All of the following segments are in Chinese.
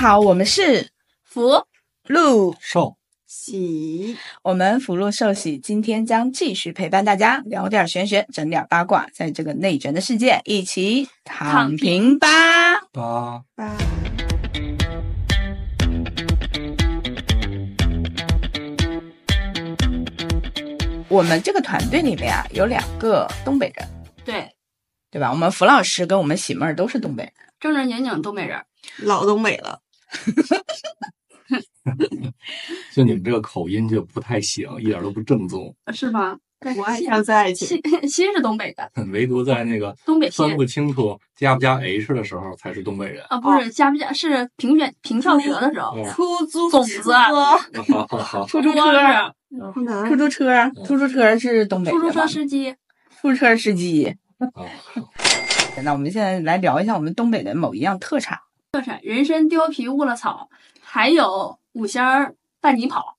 好，我们是福禄寿喜我们福禄寿喜今天将继续陪伴大家聊点玄学，整点八卦，在这个内卷的世界一起躺平吧。八八。我们这个团队里面啊，有两个东北人，对，对吧？我们福老师跟我们喜妹儿都是东北人。正正经经东北人。老东北了，就你们这个口音就不太行，一点都不正宗。是吗？我爱上最爱情。心心是东北的，唯独在那个东北分不清楚加不加 H 的时候，才是东北人。啊，不是加不加是评选平翘舌的时候，哦出租种子 好好好，出租车，出租车，出租车是东北出租车司机，出租车司机。啊那我们现在来聊一下我们东北的某一样特产。特产人参貂皮误了草，还有五仙儿伴你跑，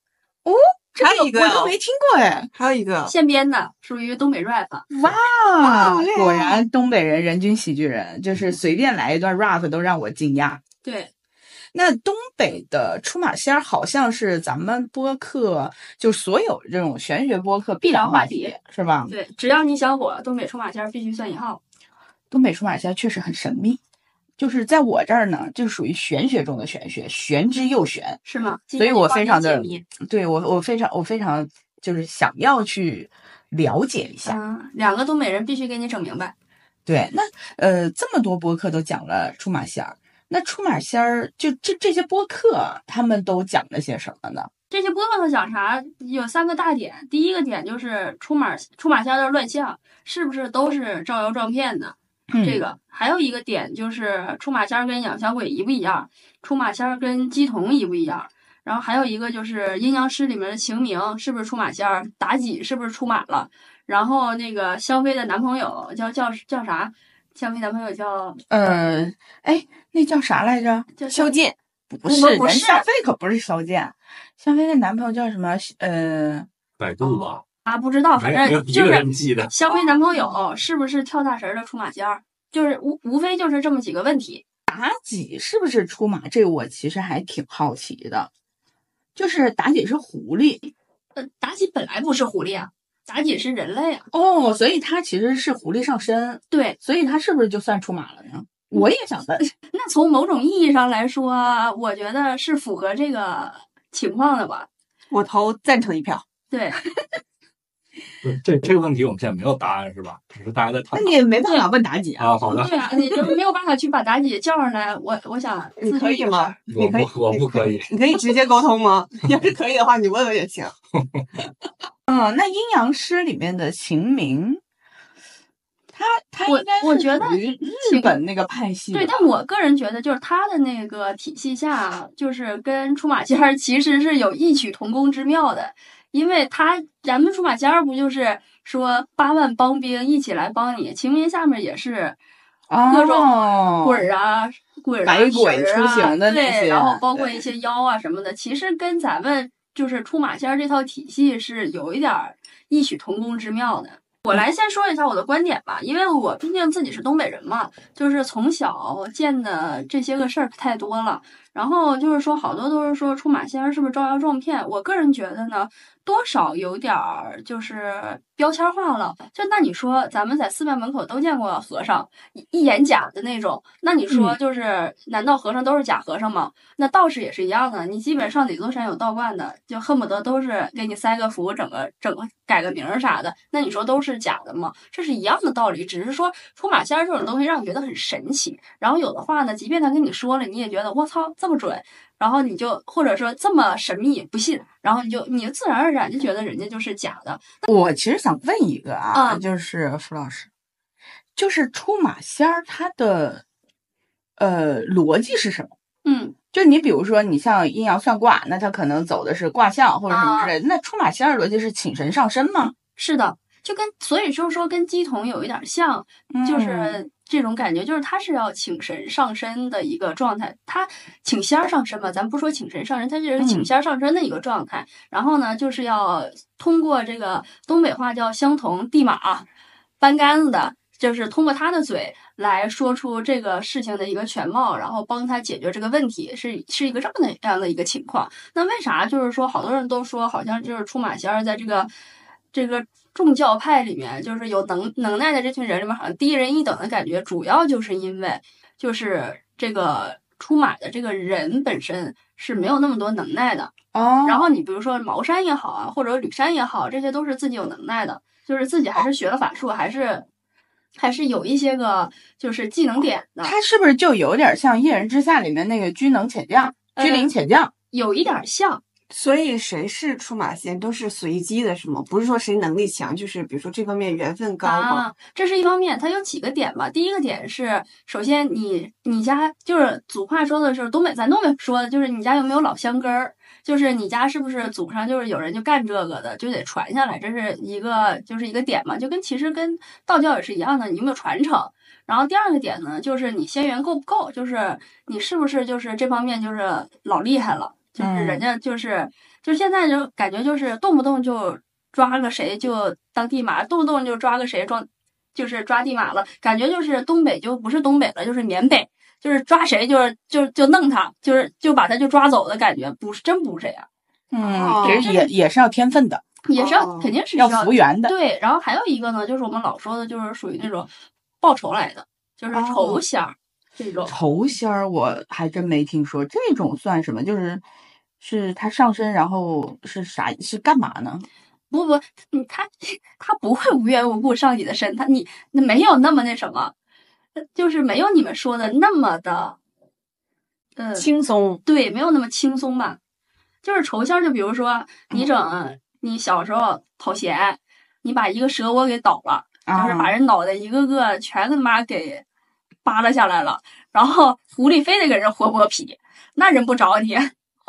还有一个我都没听过哎。还有一个现编的，属于东北 rap。哇，哇果然东北人人均喜剧人，就是随便来一段 rap 都让我惊讶。对，那东北的出马仙儿好像是咱们播客就所有这种玄学播客必聊话题，是吧？对，只要你想火，东北出马仙儿必须算一号。东北出马仙儿确实很神秘，就是在我这儿呢，就是属于玄学中的玄学，玄之又玄。是吗？所以我非常的对我，我非常，我非常就是想要去了解一下。两个东北人必须给你整明白。对，那呃，这么多播客都讲了出马仙儿，那出马仙儿就这这些播客，他们都讲了些什么呢？这些播客都讲啥？有三个大点。第一个点就是出马出马仙儿的乱象，是不是都是招摇撞骗的？嗯这个还有一个点就是出马仙儿跟养小鬼一不一样，出马仙儿跟鸡童一不一样。然后还有一个就是阴阳师里面的晴明是不是出马仙儿，妲己是不是出马了？然后那个香妃的男朋友叫叫叫啥？香妃男朋友叫呃，哎，那叫啥来着？叫萧剑？不不是，不是人香妃可不是萧剑，香妃的男朋友叫什么？呃，百度吧，啊，不知道，反正 就是人记得。香妃男朋友是不是跳大神儿的出马仙儿？就是无无非就是这么几个问题。妲己是不是出马？这我其实还挺好奇的。就是妲己是狐狸呃，妲己本来不是狐狸啊，妲己是人类啊。哦，所以她其实是狐狸上身，对，所以她是不是就算出马了呢？我也想问。那从某种意义上来说，我觉得是符合这个情况的吧。我投赞成一票。对，这这个问题我们现在没有答案是吧？只是大家在探讨那你也没办法问妲己啊。啊。好的，对啊，你就没有办法去把妲己叫上来。我我想 你可以吗？我不我不可以。你可以直接沟通吗？要是可以的话，你问问也行。嗯，那阴阳师里面的秦明，他他应该是我觉得属于日本那个派系。对，但我个人觉得，就是他的那个体系下，就是跟出马仙儿其实是有异曲同工之妙的，因为他咱们出马仙儿不就是说八万帮兵一起来帮你，秦明下面也是各种哦，鬼儿啊、鬼儿啊、百鬼出行的那对，些然后包括一些妖啊什么的，其实跟咱们就是出马仙儿这套体系是有一点儿异曲同工之妙的。我来先说一下我的观点吧，因为我毕竟自己是东北人嘛，就是从小见的这些个事儿太多了。然后就是说，好多都是说出马仙儿是不是招摇撞骗？我个人觉得呢，多少有点儿就是标签化了。就那你说，咱们在寺庙门口都见过和尚，一一眼假的那种，那你说嗯就是，难道和尚都是假和尚吗？那道士也是一样的，你基本上哪座山有道观的，就恨不得都是给你塞个符，整个整个改个名儿啥的，那你说都是假的吗？这是一样的道理，只是说出马仙儿这种东西让你觉得很神奇，然后有的话呢，即便他跟你说了，你也觉得我操这么准，然后你就或者说这么神秘不信，然后你就你自然而然就觉得人家就是假的。我其实想问一个啊，嗯就是傅老师，就是出马仙儿他的呃逻辑是什么？嗯，就你比如说，你像阴阳算卦，那他可能走的是卦象或者什么之啊类的。那出马仙儿逻辑是请神上身吗？是的，就跟所以就是说跟鸡童有一点像，就嗯是这种感觉，就是他是要请神上身的一个状态，他请仙儿上身嘛，咱不说请神上身，他就是请嗯仙儿上身的一个状态。然后呢，就是要通过这个东北话叫相同地马搬杆子的就是通过他的嘴来说出这个事情的一个全貌，然后帮他解决这个问题，是是一个这么的样的一个情况。那为啥就是说好多人都说好像就是出马仙儿在这个这个众教派里面，就是有能能耐的这群人里面，好像低人一等的感觉，主要就是因为就是这个出马的这个人本身是没有那么多能耐的。哦，然后你比如说茅山也好啊，或者吕山也好，这些都是自己有能耐的，就是自己还是学了法术，还是还是有一些个就是技能点的，他是不是就有点像《一人之下》里面那个居能遣将、呃居灵潜将？有一点像。所以谁是出马仙都是随机的，是吗？不是说谁能力强，就是比如说这方面缘分高吗？啊，这是一方面，它有几个点吧。第一个点是，首先你你家就是祖话说的是东北，咱东北说的就是你家有没有老乡根儿，就是你家是不是祖上就是有人就干这个的，就得传下来，这是一个就是一个点嘛，就跟其实跟道教也是一样的，你有没有传承。然后第二个点呢，就是你仙缘够不够，就是你是不是就是这方面就是老厉害了，就是嗯人家就是、就现在就感觉就是动不动就抓个谁就当地马，动不动就抓个谁装，就是抓地马了，感觉就是东北就不是东北了，就是缅北，就是抓谁就是就就弄他，就是就把他就抓走的感觉，不是真不是这样，嗯，哦其实也也是要天分的，也是要、哦肯定是要要服缘的。对，然后还有一个呢，就是我们老说的，就是属于那种报仇来的，就是哦仇仙儿、这种。仇仙儿我还真没听说，这种算什么？就是是他上身，然后是啥？是干嘛呢？不不，你他他不会无缘无故上你的身，他你那没有那么那什么，呃就是没有你们说的那么的，呃，轻松对，没有那么轻松吧。就是仇仙，就比如说你整你小时候讨嫌，你把一个蛇窝给倒了，就是把啊，人脑袋一个个全他妈给扒拉下来了，然后狐狸非得给人活剥皮，那人不找你，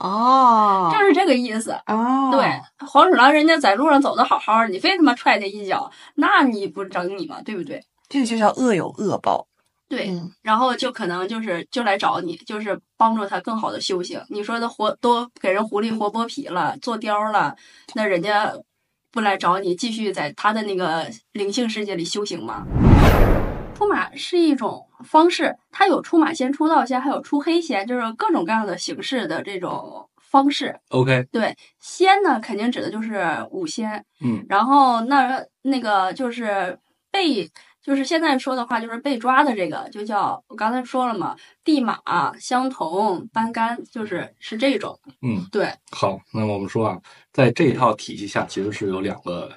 哦，就是这个意思。哦，对，黄鼠狼人家在路上走的好好的，你非他妈踹他一脚，那你不整你吗？对不对？这个就叫恶有恶报。对，嗯然后就可能就是就来找你，就是帮助他更好的修行。你说他活都给人狐狸活剥皮了，做貂了，那人家不来找你，继续在他的那个灵性世界里修行吗？出马是一种方式，它有出马仙、出道仙，还有出黑仙，就是各种各样的形式的这种方式。OK，对，仙呢，肯定指的就是五仙，嗯，然后那那个就是被，就是现在说的话，就是被抓的这个，就叫我刚才说了嘛，地马、相同、班干，就是是这种。嗯，对，好，那么我们说啊，在这一套体系下，其实是有两个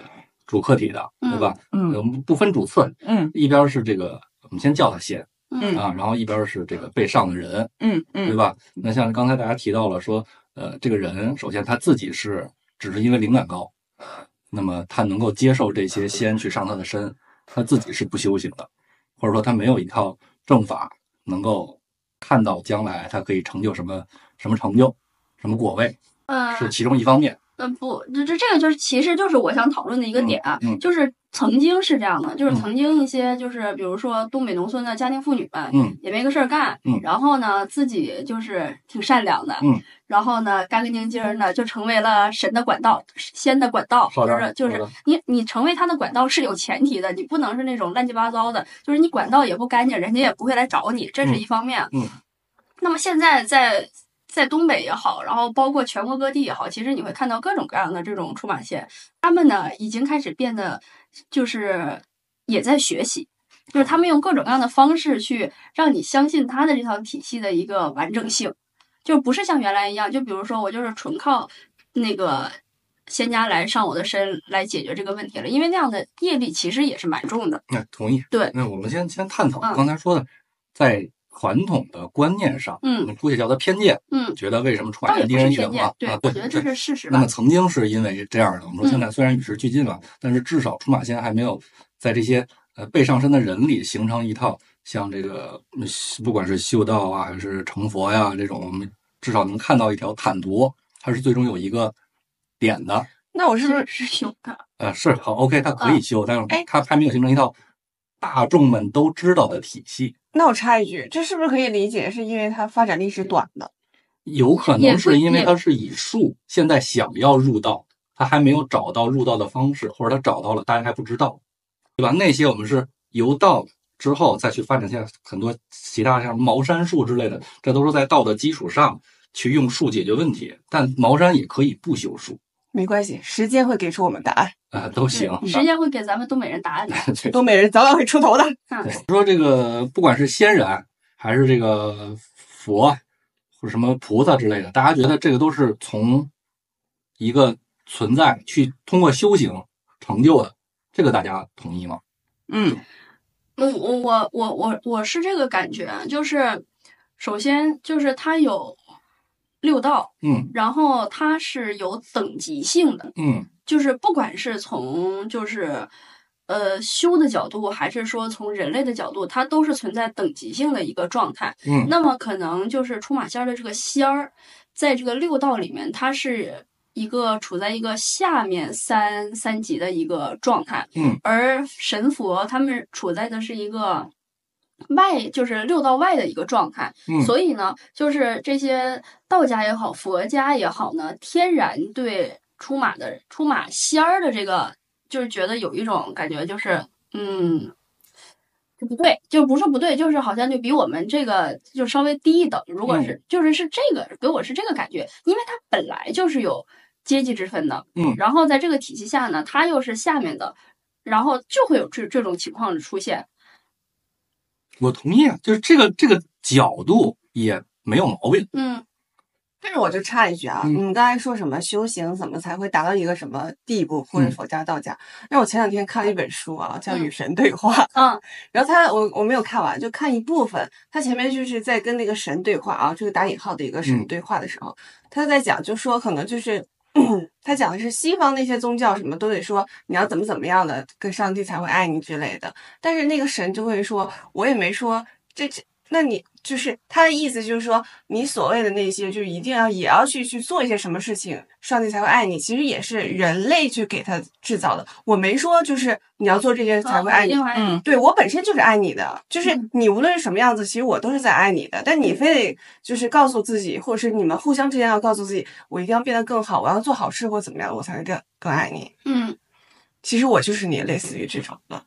主客体的，对吧？嗯我们不分主次，嗯一边是这个，我们先叫他仙嗯啊，然后一边是这个被上的人，嗯嗯对吧？那像刚才大家提到了说，呃，这个人首先他自己是只是因为灵感高，那么他能够接受这些仙去上他的身，他自己是不修行的，或者说他没有一套正法能够看到将来他可以成就什么什么成就，什么果位，呃，是其中一方面。嗯，不，这这这个就是，其实就是我想讨论的一个点啊，嗯嗯就是曾经是这样的，就是嗯曾经一些就是比如说东北农村的家庭妇女们，嗯也没个事儿干，嗯然后呢自己就是挺善良的，嗯，然后呢干干净净儿的就成为了神的管道，仙的管道，就是就是你你成为他的管道是有前提的，你不能是那种乱七八糟的，就是你管道也不干净，人家也不会来找你，这是嗯一方面。嗯那么现在在在东北也好，然后包括全国各地也好，其实你会看到各种各样的这种出马仙，他们呢已经开始变得就是也在学习，就是他们用各种各样的方式去让你相信他的这套体系的一个完整性，就不是像原来一样，就比如说我就是纯靠那个。仙家来上我的身来解决这个问题了，因为那样的业力其实也是蛮重的。那同意。对那我们先先探讨嗯刚才说的，在传统的观念上，嗯我们姑且叫它偏见，嗯，觉得为什么出马仙低是偏见人一等啊？，对，觉得这是事实那么。曾经是因为这样的，我们说现嗯在虽然与时俱进了，但是至少出马仙还没有在这些呃被上身的人里形成一套像这个嗯不管是修道啊还是成佛呀这种，我们至少能看到一条坦途，它是最终有一个点的。那我是不是是是有的？呃，是好，OK，它可以修，但是哎它还没有形成一套大众们都知道的体系。那我插一句，这是不是可以理解是因为它发展历史短的？有可能是因为它是以术，现在想要入道，他还没有找到入道的方式，或者他找到了，大家还不知道，对吧？那些我们是由道之后再去发展现在很多其他像茅山术之类的，这都是在道的基础上去用术解决问题。但茅山也可以不修术没关系，时间会给出我们答案。啊、都行。时间会给咱们东北人答案的。东北人早晚会出头的。说这个不管是仙人还是这个佛或者什么菩萨之类的，大家觉得这个都是从一个存在去通过修行成就的，这个大家同意吗？嗯我我我我我我是这个感觉，就是首先就是他有六道，嗯然后它是有等级性的，嗯就是不管是从就是呃修的角度，还是说从人类的角度，它都是存在等级性的一个状态。嗯那么可能就是出马仙儿的这个仙儿，在这个六道里面，它是一个处在一个下面三三级的一个状态，嗯，而神佛他们处在的是一个。外就是六道外的一个状态，嗯所以呢，就是这些道家也好，佛家也好呢，天然对出马的出马仙儿的这个，就是觉得有一种感觉，就是嗯，就不对，就不是不对，就是好像就比我们这个就稍微低一等。如果是、就是是这个给我是这个感觉，因为他本来就是有阶级之分的，嗯然后在这个体系下呢，他又是下面的，然后就会有这这种情况的出现。我同意啊，就是这个这个角度也没有毛病。嗯但是我就插一句啊，嗯你们刚才说什么修行怎么才会达到一个什么地步，或者嗯佛家、道家？那我前两天看了一本书啊，叫《嗯与神对话》，嗯然后他我我没有看完，就看一部分。他前面就是在跟那个神对话啊，这个打引号的一个神嗯对话的时候，他在讲，就说可能就是。他讲的是西方那些宗教什么都得说你要怎么怎么样的跟上帝才会爱你之类的，但是那个神就会说，我也没说这这，那你就是他的意思就是说，你所谓的那些就是一定要也要去去做一些什么事情，上帝才会爱你，其实也是人类去给他制造的。我没说就是你要做这些才会爱你，嗯对我本身就是爱你的，就是嗯你无论是什么样子，其实我都是在爱你的。但你非得就是告诉自己，或者是你们互相之间要告诉自己，我一定要变得更好，我要做好事或怎么样，我才会更更爱你。嗯其实我就是你，类似于这种的。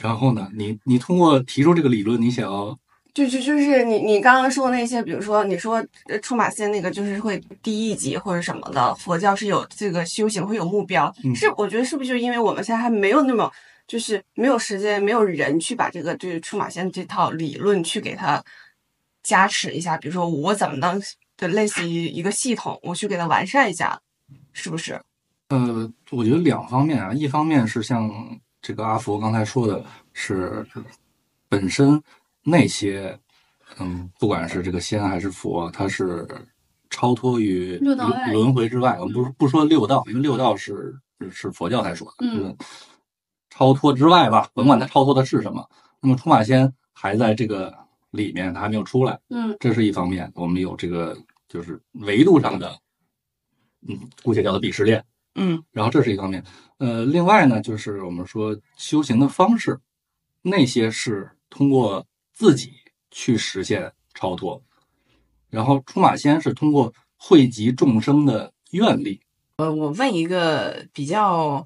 然后呢，你你通过提出这个理论，你想要就就就是你你刚刚说的那些，比如说你说呃出马仙那个，就是会低一级或者什么的，佛教是有这个修行会有目标，嗯是我觉得是不是就因为我们现在还没有那么就是没有时间，没有人去把这个就是出马仙这套理论去给它加持一下，比如说我怎么能就类似于一个系统，我去给它完善一下，是不是？呃，我觉得两方面啊，一方面是像这个阿福刚才说的，是本身那些，嗯，不管是这个仙还是佛，它是超脱于轮轮回之外。我们不是不说六道，因为六道是是佛教才说的，嗯，超脱之外吧，甭管它超脱的是什么。那么出马仙还在这个里面，它还没有出来，嗯这是一方面。我们有这个就是维度上的，嗯，姑且叫做鄙视链。嗯然后这是一方面，呃，另外呢，就是我们说修行的方式，那些是通过自己去实现超脱，然后出马仙是通过汇集众生的愿力。呃，我问一个比较，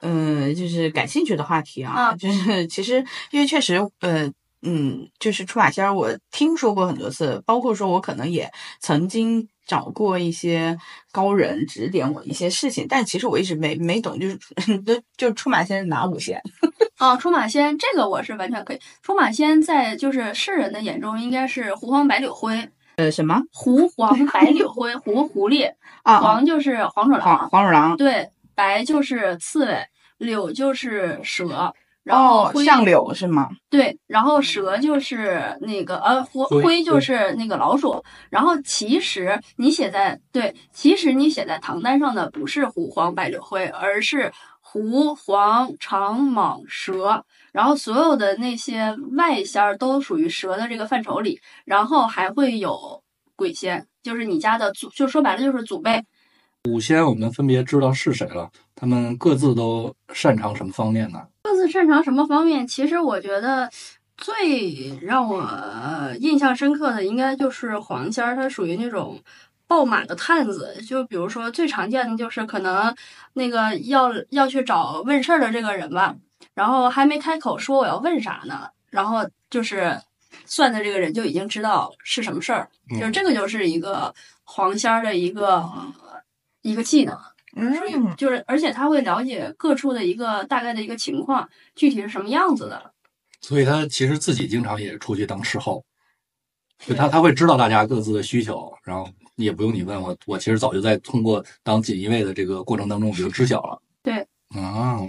嗯、就是感兴趣的话题啊，啊就是 其实因为确实，呃，嗯，就是出马仙儿，我听说过很多次，包括说我可能也曾经找过一些高人指点我一些事情，但其实我一直没没懂，就是 就就出马仙是哪五仙？哦，出马仙这个我是完全可以。出马仙在就是世人的眼中应该是狐黄白柳灰，呃，什么狐黄白柳灰，狐狐狸，啊？啊黄就是黄鼠狼，黄鼠狼。对，白就是刺猬，柳就是蛇，然后哦，灰、相柳是吗？对，然后蛇就是那个呃灰灰灰就是那个老鼠，然后其实你写在对，其实你写在唐单上的不是狐黄白柳灰，而是狐黄长蟒蛇，然后所有的那些外仙儿都属于蛇的这个范畴里，然后还会有鬼仙，就是你家的祖，就说白了就是祖辈。五仙我们分别知道是谁了，他们各自都擅长什么方面呢？各自擅长什么方面？其实我觉得最让我呃印象深刻的，应该就是黄仙儿，他属于那种爆满的探子。就比如说最常见的就是可能那个要要去找问事儿的这个人吧，然后还没开口说我要问啥呢，然后就是算的这个人就已经知道是什么事儿，嗯就是这个就是一个黄仙儿的一个、一个技能。嗯，就是而且他会了解各处的一个大概的一个情况，具体是什么样子的。所以他其实自己经常也出去当事后，就他他会知道大家各自的需求，然后也不用你问我，我其实早就在通过当锦衣卫的这个过程当中，我就知晓了。对啊，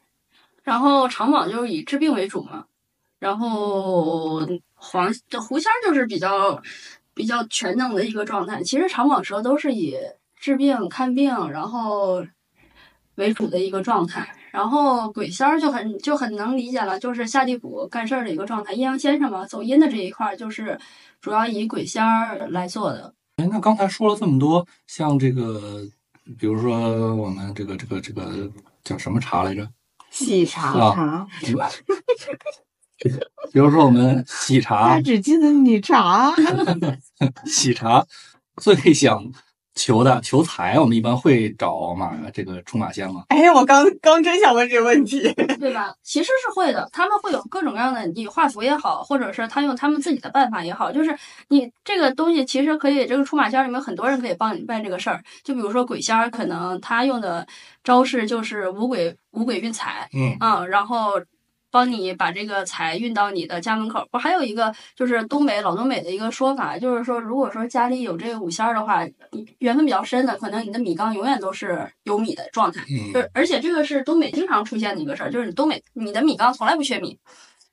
然后长广就是以治病为主嘛，然后黄这狐仙儿就是比较比较全能的一个状态。其实长蟒蛇都是以治病、看病，然后为主的一个状态。然后鬼仙儿就很就很能理解了，就是下地府干事儿的一个状态。阴阳先生嘛，走阴的这一块儿就是主要以鬼仙儿来做的。哎，那刚才说了这么多，像这个，比如说我们这个这个这个叫什么茶来着？喜茶啊茶，比如说我们喜茶他，只记得你茶，喜茶最想求的求财，我们一般会找马这个出马仙嘛。哎，我刚刚真想问这个问题。对吧？其实是会的，他们会有各种各样的，你画符也好，或者是他用他们自己的办法也好，就是你这个东西其实可以，这个出马仙儿里面很多人可以帮你办这个事儿。就比如说鬼仙儿，可能他用的招式就是五鬼五鬼运财，嗯嗯，然后帮你把这个财运到你的家门口。不，还有一个就是东北老东北的一个说法，就是说，如果说家里有这个五仙儿的话，你缘分比较深的，可能你的米缸永远都是有米的状态。嗯就是而且这个是东北经常出现的一个事儿，就是你东北你的米缸从来不缺米，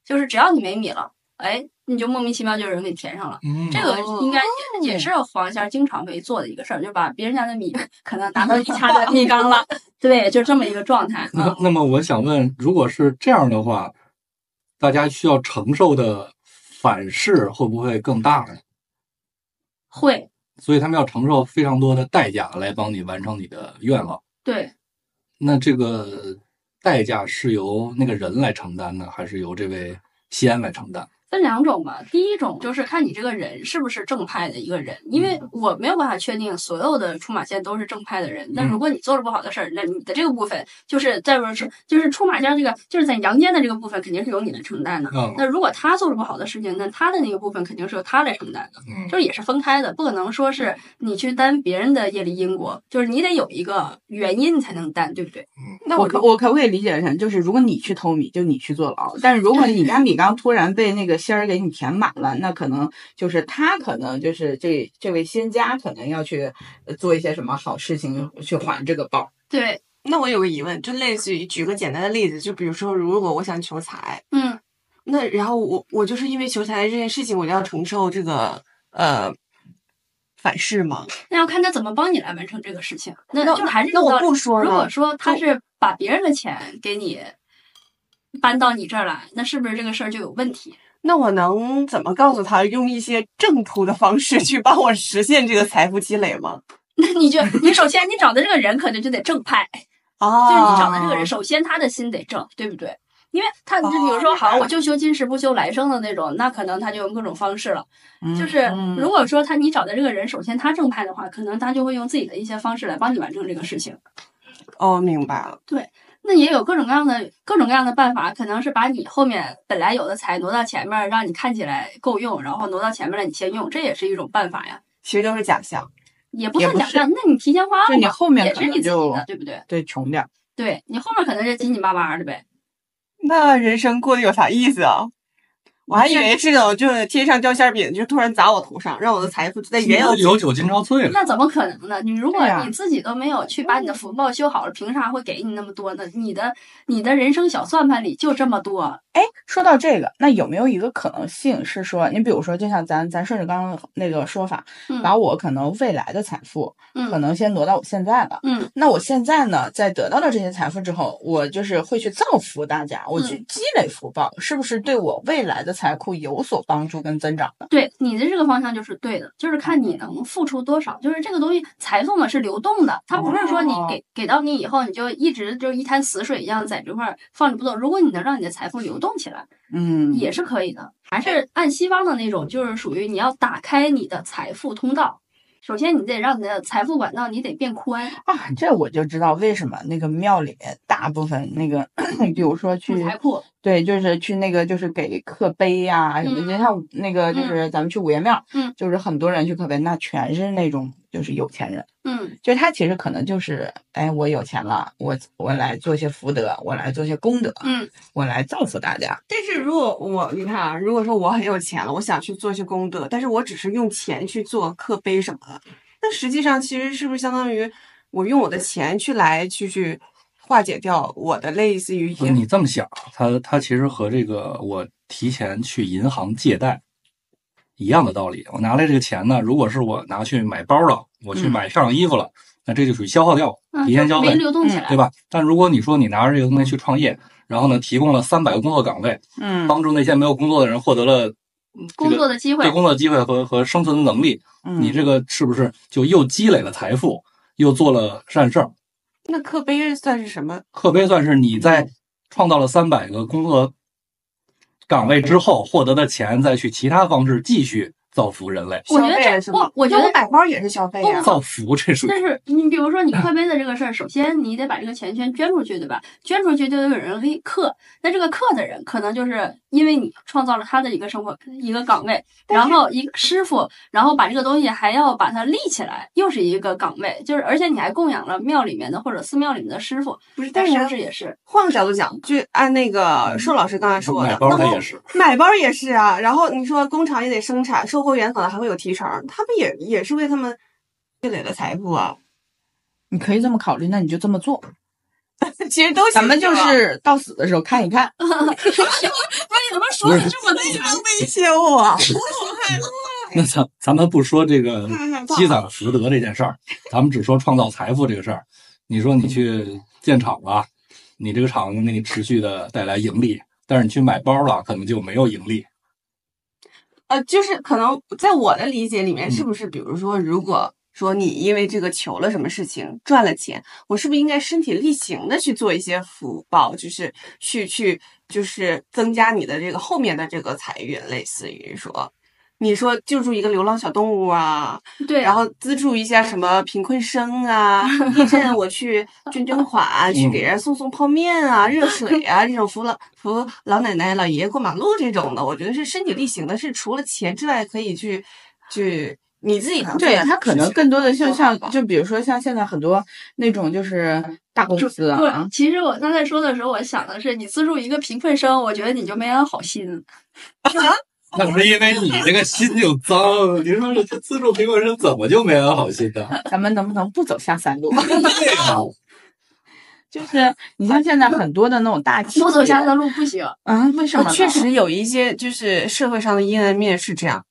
就是只要你没米了，哎，你就莫名其妙就有人给你填上了。嗯，这个应该也也是黄仙儿经常会做的一个事儿，就把别人家的米 可能达到你家的 米缸了，对，就这么一个状态。嗯，那那么我想问，如果是这样的话，大家需要承受的反噬会不会更大呢？会，所以他们要承受非常多的代价来帮你完成你的愿望。对，那这个代价是由那个人来承担呢，还是由这位西安来承担？分两种吧。第一种就是看你这个人是不是正派的一个人，因为我没有办法确定所有的出马仙都是正派的人。但如果你做了不好的事儿，那你的这个部分就是再不是就是出马仙这个就是在阳间的这个部分肯定是由你来承担的。嗯那如果他做了不好的事情，那他的那个部分肯定是由他来承担的，嗯就是也是分开的，不可能说是你去担别人的业力因果，就是你得有一个原因才能担，对不对？那我可我可不可以理解成，就是如果你去偷米，就你去坐牢；但是如果你家米缸突然被那个仙儿给你填满了，那可能就是他可能就是这这位仙家可能要去呃做一些什么好事情去还这个报。对，那我有个疑问，就类似于举个简单的例子，就比如说，如果我想求财，嗯，那然后我我就是因为求财这件事情，我就要承受这个呃反噬吗？那要看他怎么帮你来完成这个事情。那那就还是那我这个道理不说了如果说他是把别人的钱给你搬到你这儿来，那是不是这个事儿就有问题？那我能怎么告诉他用一些正途的方式去帮我实现这个财富积累吗？那你就你首先你找的这个人可能就得正派，啊，就是你找的这个人，首先他的心得正，对不对？因为他就比如说，哦好，我就修今世不修来生的那种，那可能他就用各种方式了。就是嗯如果说他你找的这个人，首先他正派的话，可能他就会用自己的一些方式来帮你完成这个事情。哦，明白了。那也有各种各样的各种各样的办法，可能是把你后面本来有的财挪到前面，让你看起来够用，然后挪到前面来你先用，这也是一种办法呀。其实都是假象。也不算假象，那你提前花就了嘛，你后面可也是你自己能就的，对不对？对穷点儿。对你后面可能是紧紧巴巴的呗。那人生过得有啥意思啊？我还以为是那种就是天上掉馅儿饼，就突然砸我头上，让我的财富在原有有酒今朝醉了。那怎么可能呢？你如果你自己都没有去把你的福报修好了，凭啥会给你那么多呢？你的你的人生小算盘里就这么多，哎，说到这个，那有没有一个可能性是说，你比如说，就像咱咱顺着刚刚那个说法，嗯把我可能未来的财富可嗯能先挪到我现在了。嗯那我现在呢，在得到了这些财富之后，我就是会去造福大家，我去积累福报，是不是对我未来的财库有所帮助跟增长的？对你的这个方向就是对的，就是看你能付出多少。就是这个东西，财富嘛是流动的，它不是说你哦给给到你以后，你就一直就一滩死水一样在这块儿放着不动。如果你能让你的财富流动起来，嗯，也是可以的。还是按西方的那种，就是属于你要打开你的财富通道。首先你得让你的财富管道你得变宽，啊，这我就知道为什么那个庙里面大部分那个，比如说去财库。对，就是去那个就是给刻碑呀、什么的，嗯。就像那个就是咱们去五爷庙，嗯，就是很多人去刻碑，那全是那种就是有钱人，嗯。就他其实可能就是，哎，我有钱了，我我来做些福德，我来做些功德，嗯，我来造福大家。但是如果我你看啊，如果说我很有钱了，我想去做些功德，但是我只是用钱去做刻碑什么的，那实际上其实是不是相当于我用我的钱去来去去化解掉我的类似于你这么想，它它其实和这个我提前去银行借贷一样的道理。我拿来这个钱呢，如果是我拿去买包了，我去嗯买漂亮衣服了，那这就属于消耗掉，嗯，提前消费流动起来。对吧？但如果你说你拿着这个东西去创业，然后呢，提供了三百个工作岗位，嗯帮助那些没有工作的人获得了工作的机会对，工作的机会和和生存的能力，嗯，你这个是不是就又积累了财富，又做了善事儿？那刻碑算是什么？刻碑算是你在创造了三百个工作岗位之后获得的钱，再去其他方式继续造福人类。我觉得这不我觉得买包也是消费呀、造福这属于但是你比如说你刻碑的这个事儿，首先你得把这个钱全捐出去，对吧？捐出去就有人可以刻，那这个刻的人可能就是因为你创造了他的一个生活一个岗位，然后一个师傅，然后把这个东西还要把它立起来，又是一个岗位，就是而且你还供养了庙里面的或者寺庙里面的师傅，不是，但是但是不是也是？换个角度讲，就按那个寿老师刚才说的，买包那是。买包也是啊。然后你说工厂也得生产，售货员可能还会有提成，他们也也是为他们积累的财富啊。你可以这么考虑，那你就这么做。其实都咱们就是到死的时候看一看，不是你怎么说的这么对啊？威胁我，那咱咱们不说这个积攒福德这件事儿，咱们只说创造财富这个事儿。你说你去建厂了，你这个厂能给你持续的带来盈利，但是你去买包了，可能就没有盈利。呃，就是可能在我的理解里面，嗯是不是比如说，如果说你因为这个求了什么事情赚了钱，我是不是应该身体力行的去做一些福报，就是去去就是增加你的这个后面的这个财运，类似于说。你说救助一个流浪小动物啊，对，然后资助一下什么贫困生啊，地震我去 捐捐款，去给人送送泡面啊、热水啊，这种扶老扶老奶奶、老爷爷过马路这种的，我觉得是身体力行的，是除了钱之外可以去去你自己对他可能更多的就像就比如说像现在很多那种就是大公司啊，，其实我刚才说的时候，我想的是，你资助一个贫困生，我觉得你就没安好心。那不是因为你这个心就脏。你说这资助贫困生怎么就没安好心呢？咱们能不能不走下三路？对呀，就是你像现在很多的那种大企业，不走下三路不行。啊？为什么？确实有一些就是社会上的阴暗面是这样，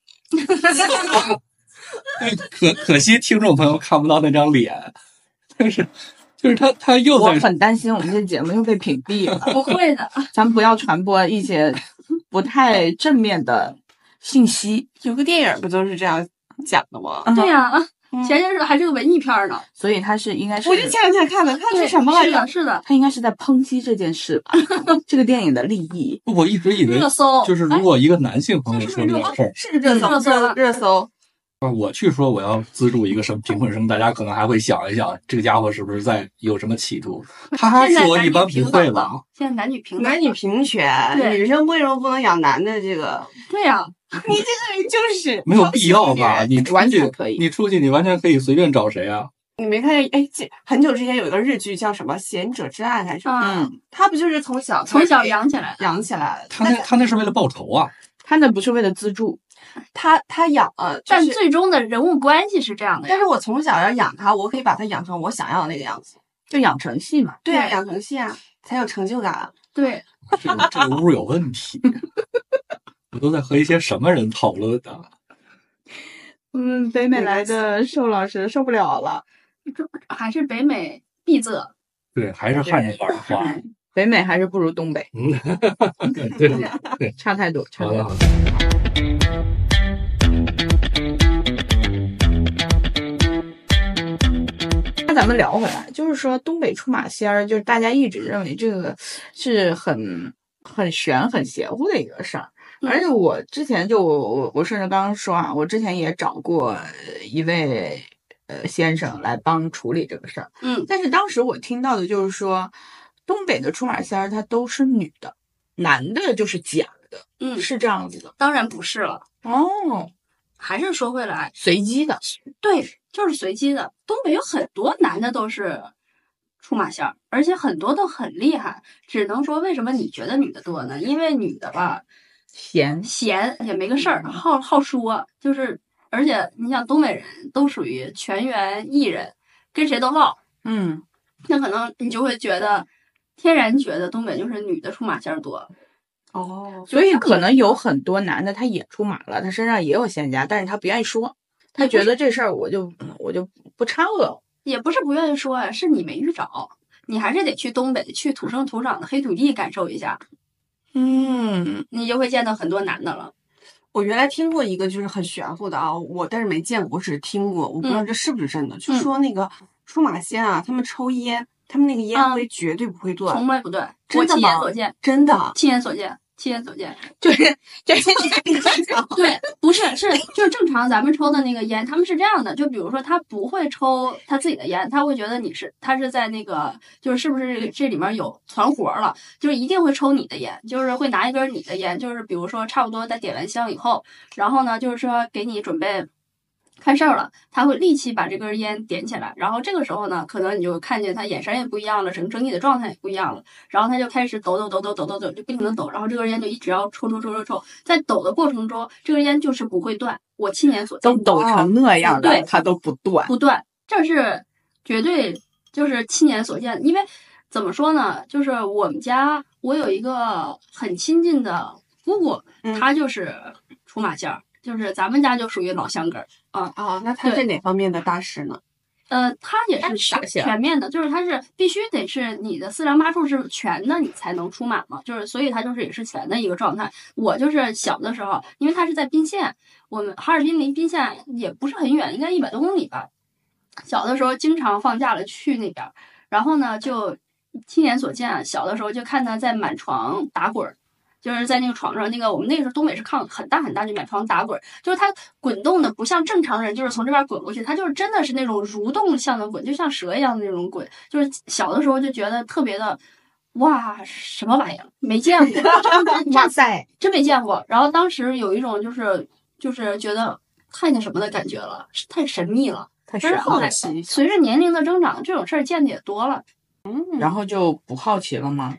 可可惜听众朋友看不到那张脸，但是就是他他又我很担心我们这节目又被屏蔽了。不会的，咱们不要传播一些不太正面的信息。有个电影不就是这样讲的吗？嗯对呀、前些日子还是个文艺片儿呢。所以他是应该是，我就前两天看的，看的，是什么来着是的，？是的，它应该是在抨击这件事吧？这个电影的利益。我一直以为热搜就是如果一个男性朋友说这个事儿，是热搜，热搜。我去说我要资助一个什么贫困生，大家可能还会想一想，这个家伙是不是在有什么企图？他说一般不平会吧现在男女平等，男女平权，女生为什么不能养男的？这个 对呀、你这个人就是没有必要吧？你出完去全可以你出去你完全可以随便找谁啊？你没看见？哎，这很久之前有一个日剧叫什么《贤者之爱》还是什么？嗯，嗯，他不就是从小从小养起来。养起来的？他那他那是为了报仇啊！他那不是为了资助，他他养呃，就但，最终的人物关系是这样的但，是我从小要养他，我可以把他养成我想要的那个样子。就养成系嘛。对啊，养成系啊，才有成就感啊。对，这个这个屋有问题，我都在和一些什么人讨论呢？嗯，北美来的寿老师受不了了。还是北美闭塞。对，还是汉人玩的话，北美还是不如东北，嗯，对 对，差太多，差好的太多那咱们聊回来，就是说东北出马仙儿，就是大家一直认为这个是很很玄、很邪乎的一个事儿。而且我之前就我我我顺着刚刚说啊，我之前也找过呃一位呃先生来帮处理这个事儿，嗯，但是当时我听到的就是说，东北的出马仙儿她都是女的，男的就是假的，嗯，是这样子的当然不是了。哦，还是说回来，随机的，对，就是随机的。东北有很多男的都是出马仙儿，而且很多都很厉害。只能说为什么你觉得女的多呢？因为女的吧，闲闲也没个事儿，好好说，就是而且你想东北人都属于全员艺人，跟谁都唠，嗯，那可能你就会觉得天然觉得东北就是女的出马仙儿多。哦，所以可能有很多男的他也出马了，他身上也有仙家，但是他不愿意说，他觉得这事儿我就我就不掺和。也不是不愿意说呀，是你没遇着，你还是得去东北，去土生土长的黑土地感受一下，嗯，你就会见到很多男的了。我原来听过一个就是很玄乎的啊，我但是没见过，我只是听过，我不知道这是不是真的。就说那个出马仙啊，他们抽烟，他们那个烟啊灰绝对不会断，从来不断，真的亲眼吗所见，真的。亲眼所见，亲眼所见。就是就是对，不是是就是正常咱们抽的那个烟，他们是这样的，就比如说他不会抽他自己的烟，他会觉得你是他是在那个就是是不是这里面有团伙了，就是一定会抽你的烟，就是会拿一根你的烟，就是比如说差不多在点完香以后，然后呢就是说给你准备。看事儿了，他会立即把这根烟点起来，然后这个时候呢，可能你就看见他眼神也不一样了，整个整体的状态也不一样了，然后他就开始抖抖抖抖抖抖抖，就不停的抖，然后这根烟就一直要抽抽抽抽抽，在抖的过程中，这根烟就是不会断，我亲眼所见，都抖成那样对的，他都不断。不断，这是绝对就是亲眼所见。因为怎么说呢，就是我们家我有一个很亲近的姑姑，嗯她就是出马仙儿，就是咱们家就属于老乡根儿。啊，那他是哪方面的大师呢？呃，他也是是啥仙儿全面的，就是他是必须得是你的四梁八柱是全的，你才能出马嘛，就是所以他就是也是全的一个状态。我就是小的时候，因为他是在宾县，我们哈尔滨离宾县也不是很远，应该一百多公里吧。小的时候经常放假了去那边儿，然后呢就亲眼所见啊，小的时候就看他在满床打滚儿。就是在那个床上，那个我们那个时候东北是炕很大很大，就满床打滚儿，就是它滚动的不像正常人，就是从这边滚过去，它就是真的是那种蠕动向的滚，就像蛇一样的那种滚。就是小的时候就觉得特别的，哇，什么玩意儿没见过，哇塞，真没见过。然后当时有一种就是就是觉得太那什么的感觉了，太神秘了。太玄了但是后来。随着年龄的增长，这种事儿见的也多了。嗯，然后就不好奇了吗？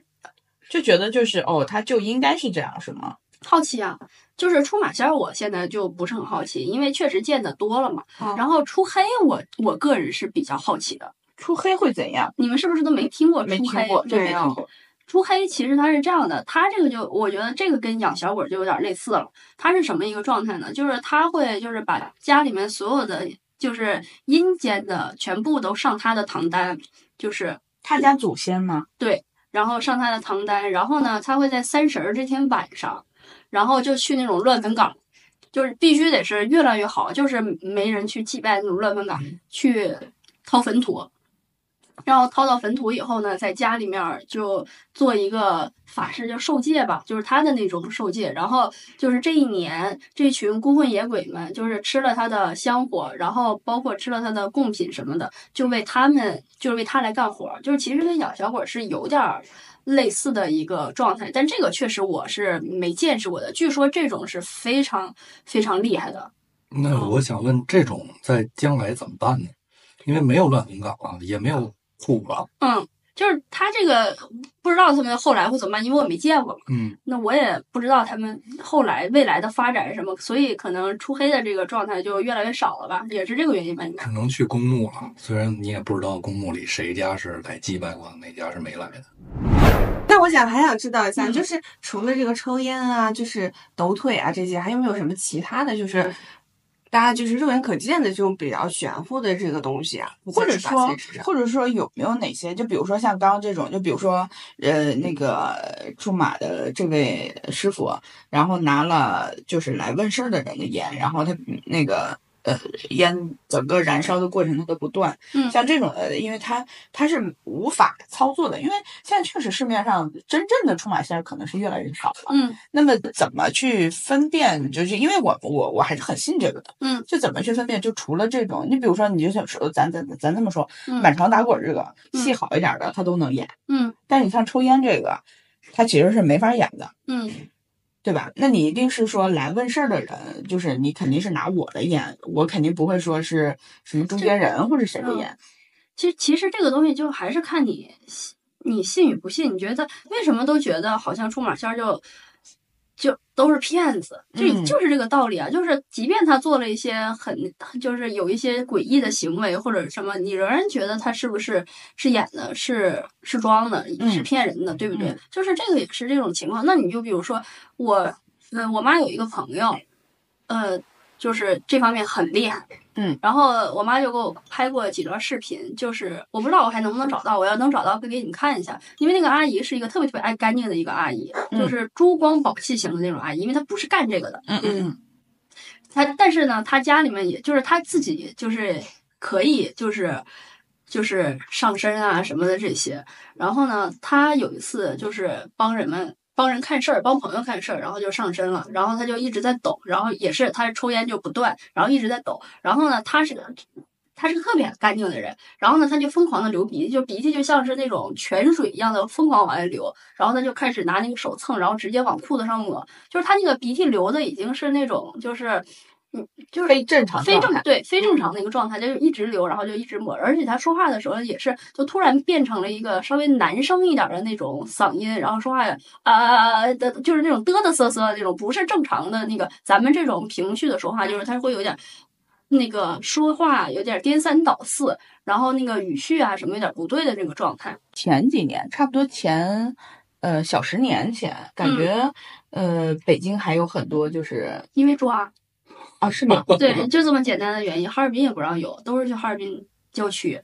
就觉得就是哦，他就应该是这样，是吗？好奇啊，就是出马仙儿，我现在就不是很好奇，因为确实见的多了嘛。哦然后出黑我，我个人是比较好奇的。出黑会怎样？你们是不是都没听过没出黑？听过，对没听过。出黑其实它是这样的，它这个就我觉得这个跟养小鬼就有点类似了。它是什么一个状态呢？就是它会就是把家里面所有的就是阴间的全部都上他的唐单，就是他家祖先吗？然后上他的唐单，然后呢，他会在三十儿这天晚上，然后就去那种乱坟岗，就是必须得是越乱越好，就是没人去祭拜那种乱坟岗，去掏坟土，然后掏到坟土以后呢，在家里面就做一个法事，叫受戒吧，就是他的那种受戒。然后就是这一年，这群孤魂野鬼们就是吃了他的香火，然后包括吃了他的贡品什么的，就为他们，就是为他来干活。就是其实跟养小鬼是有点儿类似的一个状态，但这个确实我是没见识过的。据说这种是非常非常厉害的。那我想问，这种在将来怎么办呢？因为没有乱坟岗啊，也没有库了。嗯，就是他这个不知道他们后来会怎么办，因为我没见过嘛。嗯，那我也不知道他们后来未来的发展是什么，所以可能出黑的这个状态就越来越少了吧，也是这个原因吧？应该只能去公墓了。虽然你也不知道公墓里谁家是来祭拜过，哪家是没来的。那我想还想知道一下，嗯就是除了这个抽烟啊，就是抖腿啊这些，还有没有什么其他的就是大家就是肉眼可见的这种比较玄乎的这个东西啊？或者说或者说有没有哪些？就比如说像刚刚这种，就比如说呃那个驻马的这位师傅，然后拿了就是来问事儿的人的盐，然后他那个呃烟整个燃烧的过程它都不断。嗯像这种的，因为它它是无法操作的，因为现在确实市面上真正的出马仙儿可能是越来越少了。嗯那么怎么去分辨？就是因为我我我还是很信这个的，嗯，就怎么去分辨？就除了这种，你比如说，你就想说，咱咱咱这么说，嗯满床打滚这个嗯戏好一点的，他都能演，嗯但是你像抽烟这个，他其实是没法演的。嗯对吧？那你一定是说来问事儿的人，就是你肯定是拿我的眼，我肯定不会说是什么中间人或者谁的眼。其实其实这个东西就还是看你信你信与不信。你觉得为什么都觉得好像出马仙就都是骗子？这嗯就是这个道理啊！就是即便他做了一些很就是有一些诡异的行为或者什么，你仍然觉得他是不是是演的，是是装的，是嗯骗人的，对不对？嗯就是这个也是这种情况。那你就比如说我，呃，我妈有一个朋友，呃，就是这方面很厉害。嗯，然后我妈就给我拍过几段视频，就是我不知道我还能不能找到，我要能找到，可以给你们看一下。因为那个阿姨是一个特别特别爱干净的一个阿姨，嗯就是珠光宝气型的那种阿姨，因为她不是干这个的，嗯嗯她但是呢，她家里面也就是她自己就是可以就是就是上身啊什么的这些。然后呢，她有一次就是帮人们帮人看事儿，帮朋友看事儿，然后就上身了，然后他就一直在抖，然后也是他抽烟就不断，然后一直在抖。然后呢，他是个他是个特别干净的人，然后呢，他就疯狂的流鼻涕，就鼻涕就像是那种泉水一样的疯狂往外流，然后他就开始拿那个手蹭，然后直接往裤子上抹，就是他那个鼻涕流的已经是那种就是。嗯，就是非正常非正常对非正常的一个状态，就是一直流，然后就一直抹，而且他说话的时候也是，就突然变成了一个稍微男生一点的那种嗓音，然后说话啊的，就是那种嘚嘚瑟瑟的那种，不是正常的那个咱们这种平序的说话，就是他会有点那个说话有点颠三倒四，然后那个语序啊什么有点不对的这个状态。前几年，差不多前呃小十年前，感嗯。觉、呃北京还有很多就是因为抓，啊是吗？对，就这么简单的原因。哈尔滨也不让有，都是去哈尔滨郊区，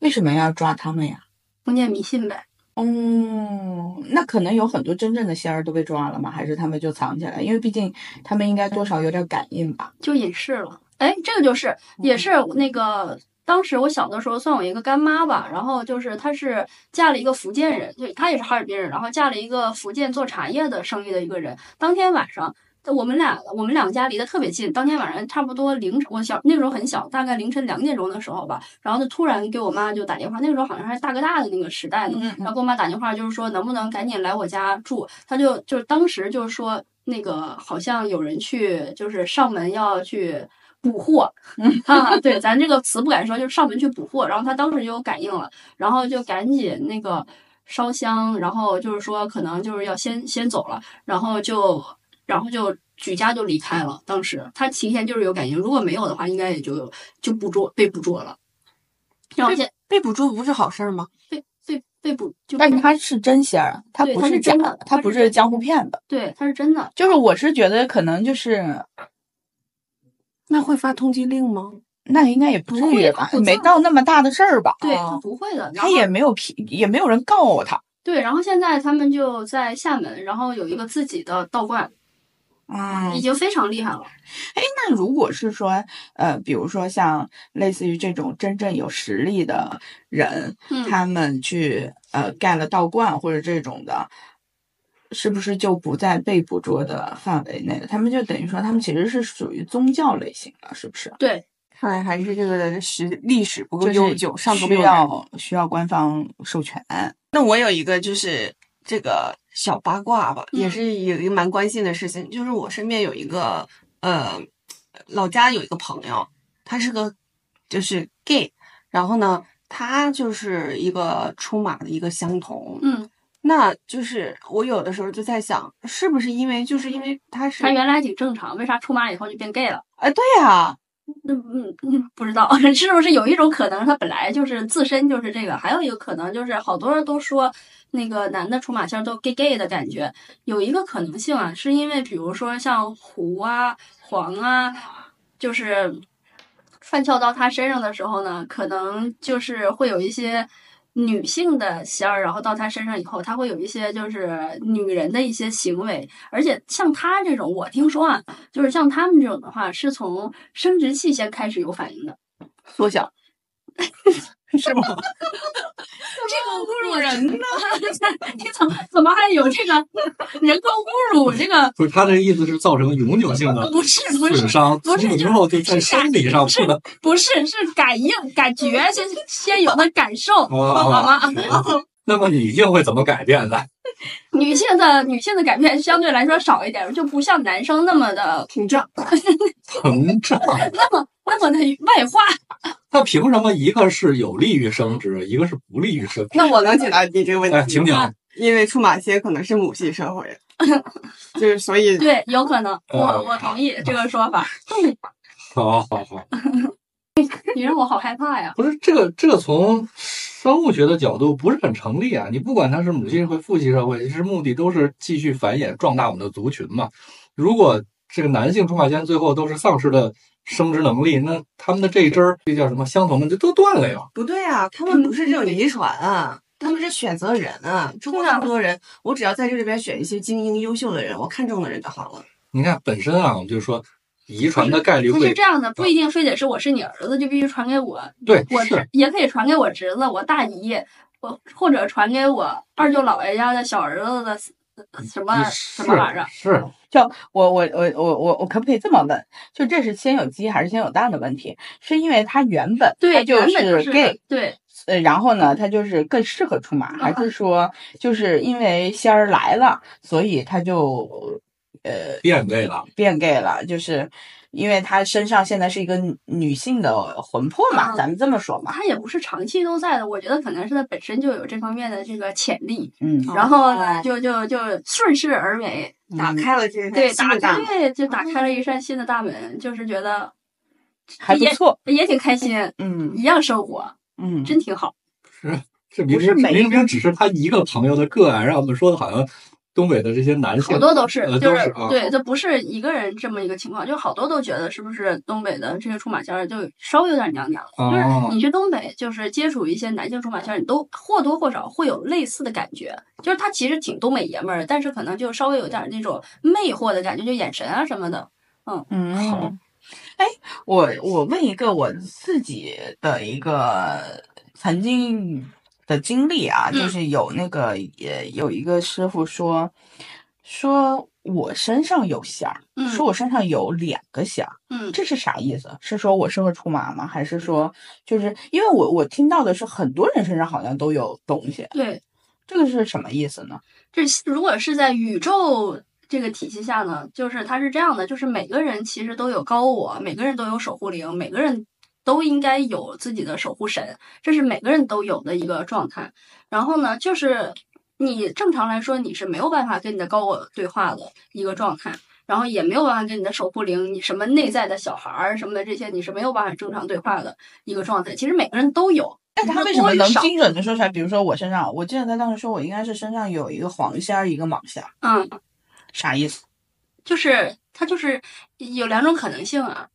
为什么要抓他们呀？封建迷信呗。哦，那可能有很多真正的仙儿都被抓了吗？还是他们就藏起来？因为毕竟他们应该多少有点感应吧。就隐世了。哎，这个就是也是那个。当时我小的时候算我一个干妈吧，然后就是她是嫁了一个福建人，就她也是哈尔滨人，然后嫁了一个福建做茶叶的生意的一个人。当天晚上，我们俩我们两家离得特别近，当天晚上差不多凌晨，我小那个时候很小，大概凌晨两点钟的时候吧，然后就突然给我妈就打电话，那个时候好像还是大哥大的那个时代呢，然后给我妈打电话就是说能不能赶紧来我家住，她就就当时就是说那个好像有人去就是上门要去。补货，啊，对，咱这个词不敢说，就是上门去补货。然后他当时就有感应了，然后就赶紧那个烧香，然后就是说可能就是要先先走了，然后就然后就举家就离开了。当时他提前就是有感应，如果没有的话，应该也就就捕捉被捕捉了。然后现被捕捉不是好事儿吗？被被被捕，就但是他是真仙儿，他不是假的他不是江湖骗子。对他是真的，就是我是觉得可能就是那会发通缉令吗？那应该也不至于吧，没到那么大的事儿吧？对不会的。他也没有批，也没有人告他。对，然后现在他们就在厦门，然后有一个自己的道观，嗯已经非常厉害了。哎，那如果是说，呃，比如说像类似于这种真正有实力的人，嗯他们去呃盖了道观或者这种的，是不是就不在被捕捉的范围内了？他们就等于说，他们其实是属于宗教类型的，是不是？对，看来还是这个的史历史不够就是悠久，上不需要需要官方授权。那我有一个就是这个小八卦吧，也嗯。是有一个蛮关心的事情，就是我身边有一个呃老家有一个朋友，他是个就是 gay，然后呢，他就是一个出马的一个相同，嗯，那就是我有的时候就在想，是不是因为就是因为他是他原来挺正常，为啥出马以后就变 gay 了？哎，对呀、嗯嗯嗯，不知道 是不是有一种可能，他本来就是自身就是这个，还有一个可能就是好多人都说那个男的出马仙都 gay gay 的感觉，有一个可能性啊，是因为比如说像胡啊、黄啊，就是串翘到他身上的时候呢，可能就是会有一些女性的仙儿，然后到他身上以后，他会有一些就是女人的一些行为，而且像他这种，我听说啊，就是像他们这种的话，是从生殖器先开始有反应的。缩小，是吗？这个侮辱人呢？你怎么怎么还有这个人格侮辱？这个不是他这个意思是造成永久性的不是损伤，不是之后就在生理上不能。不是是感应感觉先先有的感受，哦好吗？那么女性会怎么改变呢？女性的女性的改变相对来说少一点，就不像男生那么的膨胀。膨胀。那么那么的外化。那凭什么一个是有利于生殖，一个是不利于生殖？那我能解答你这个问题。哎，请讲。因为出马仙可能是母系社会，就是所以 对，有可能，我呃我同意这个说法。好好好，你让我好害怕呀！不是这个这个从生物学的角度不是很成立啊！你不管它是母系社会、父系社会，其实目的都是继续繁衍、壮大我们的族群嘛。如果这个男性出马仙最后都是丧失了生殖能力，那他们的这一支儿，这叫什么相同的，就都断了呀。不对啊，他们不是这种遗传啊，他们是选择人啊。中国那么多人，我只要在这里边选一些精英、优秀的人，我看中的人就好了。你看本身啊，我们就说遗传的概率不是会这样的，不一定非得是我是你儿子就必须传给我，对我是也可以传给我侄子、我大姨，我或者传给我二舅姥爷家的小儿子的什么什么玩意儿。是就我我我我我我可不可以这么问？就这是先有鸡还是先有蛋的问题？是因为它原本对，它就是 gay，对，呃，然后呢，它就是更适合出马，还是说就是因为仙儿来了，所以它就呃变 gay 了。变 gay 了？就是因为他身上现在是一个女女性的魂魄嘛，嗯咱们这么说嘛。他也不是长期都在的，我觉得可能是他本身就有这方面的这个潜力，嗯，然后呢，哦就就就顺势而为，打开了这对，打个新的大门。对，就打开了一扇新的大门，就是觉得还不错。也挺开心，嗯一样生活，嗯，真挺好。这明不是明明明只是他一个朋友的个案，让我们说的好像东北的这些男性好多都是，呃就是都是啊。对，这不是一个人这么一个情况，就好多都觉得是不是东北的这些出马仙儿就稍微有点娘娘的，哦就是你去东北，就是接触一些男性出马仙儿，你都或多或少会有类似的感觉，就是他其实挺东北爷们儿的，但是可能就稍微有点那种魅惑的感觉，就眼神啊什么的。嗯。嗯，好。哎，我我问一个我自己的一个曾经的经历啊，就嗯是有那个也有一个师傅说，说我身上有弦儿，嗯说我身上有两个弦儿，嗯，这是啥意思？是说我适合出马吗？还是说就是因为我我听到的是很多人身上好像都有东西，对，这个是什么意思呢？这如果是在宇宙这个体系下呢，就是它是这样的，就是每个人其实都有高我，每个人都有守护灵，每个人都应该有自己的守护神，这是每个人都有的一个状态。然后呢，就是你正常来说你是没有办法跟你的高我对话的一个状态。然后也没有办法跟你的守护灵，你什么内在的小孩儿什么的这些，你是没有办法正常对话的一个状态。其实每个人都有，但他为什么能精准的说出来？比如说我身上，我记得他当时说我应该是身上有一个黄仙儿，一个蟒仙儿，嗯，啥意思？就是他就是有两种可能性啊，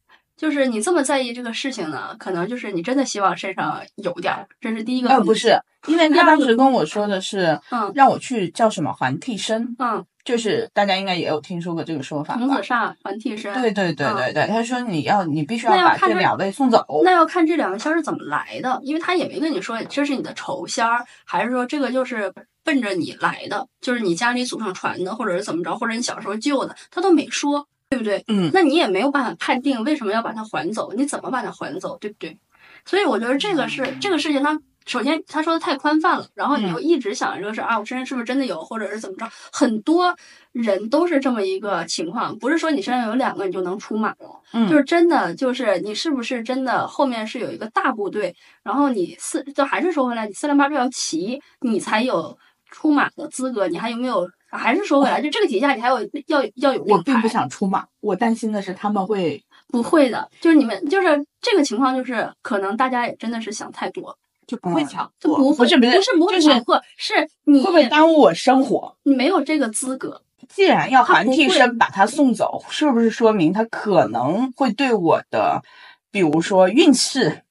就是你这么在意这个事情呢，可能就是你真的希望身上有点儿，这是第一个可呃，不是，因为 他当时跟我说的是，嗯让我去叫什么还替身，嗯，就是大家应该也有听说过这个说法童？子煞还替身。对对对嗯对对，他说你要你必须要把这两位送走。那要看这两个仙儿是怎么来的，因为他也没跟你说这是你的仇仙儿，还是说这个就是奔着你来的，就是你家里祖上传的，或者是怎么着，或者你小时候救的，他都没说，对不对？嗯，那你也没有办法判定为什么要把它还走，你怎么把它还走，对不对？所以我觉得这个是这个事情它。首先，他说的太宽泛了，然后你又一直想着这个事儿啊，我身上是不是真的有，或者是怎么着？很多人都是这么一个情况，不是说你身上有两个你就能出马了，嗯就是真的就是你是不是真的后面是有一个大部队，然后你四就还是说回来，你四零八队要齐，你才有出马的资格，你还有没有？还是说回来，就这个体系下，你还有要要有我并不想出马，我担心的是他们会不会的，就是你们就是这个情况，就是可能大家也真的是想太多，就不会强迫。就不会不是不是不是不会就是强迫，是你会不会耽误我生活？你没有这个资格。既然要还替身把他送走，是不是说明他可能会对我的，比如说运势，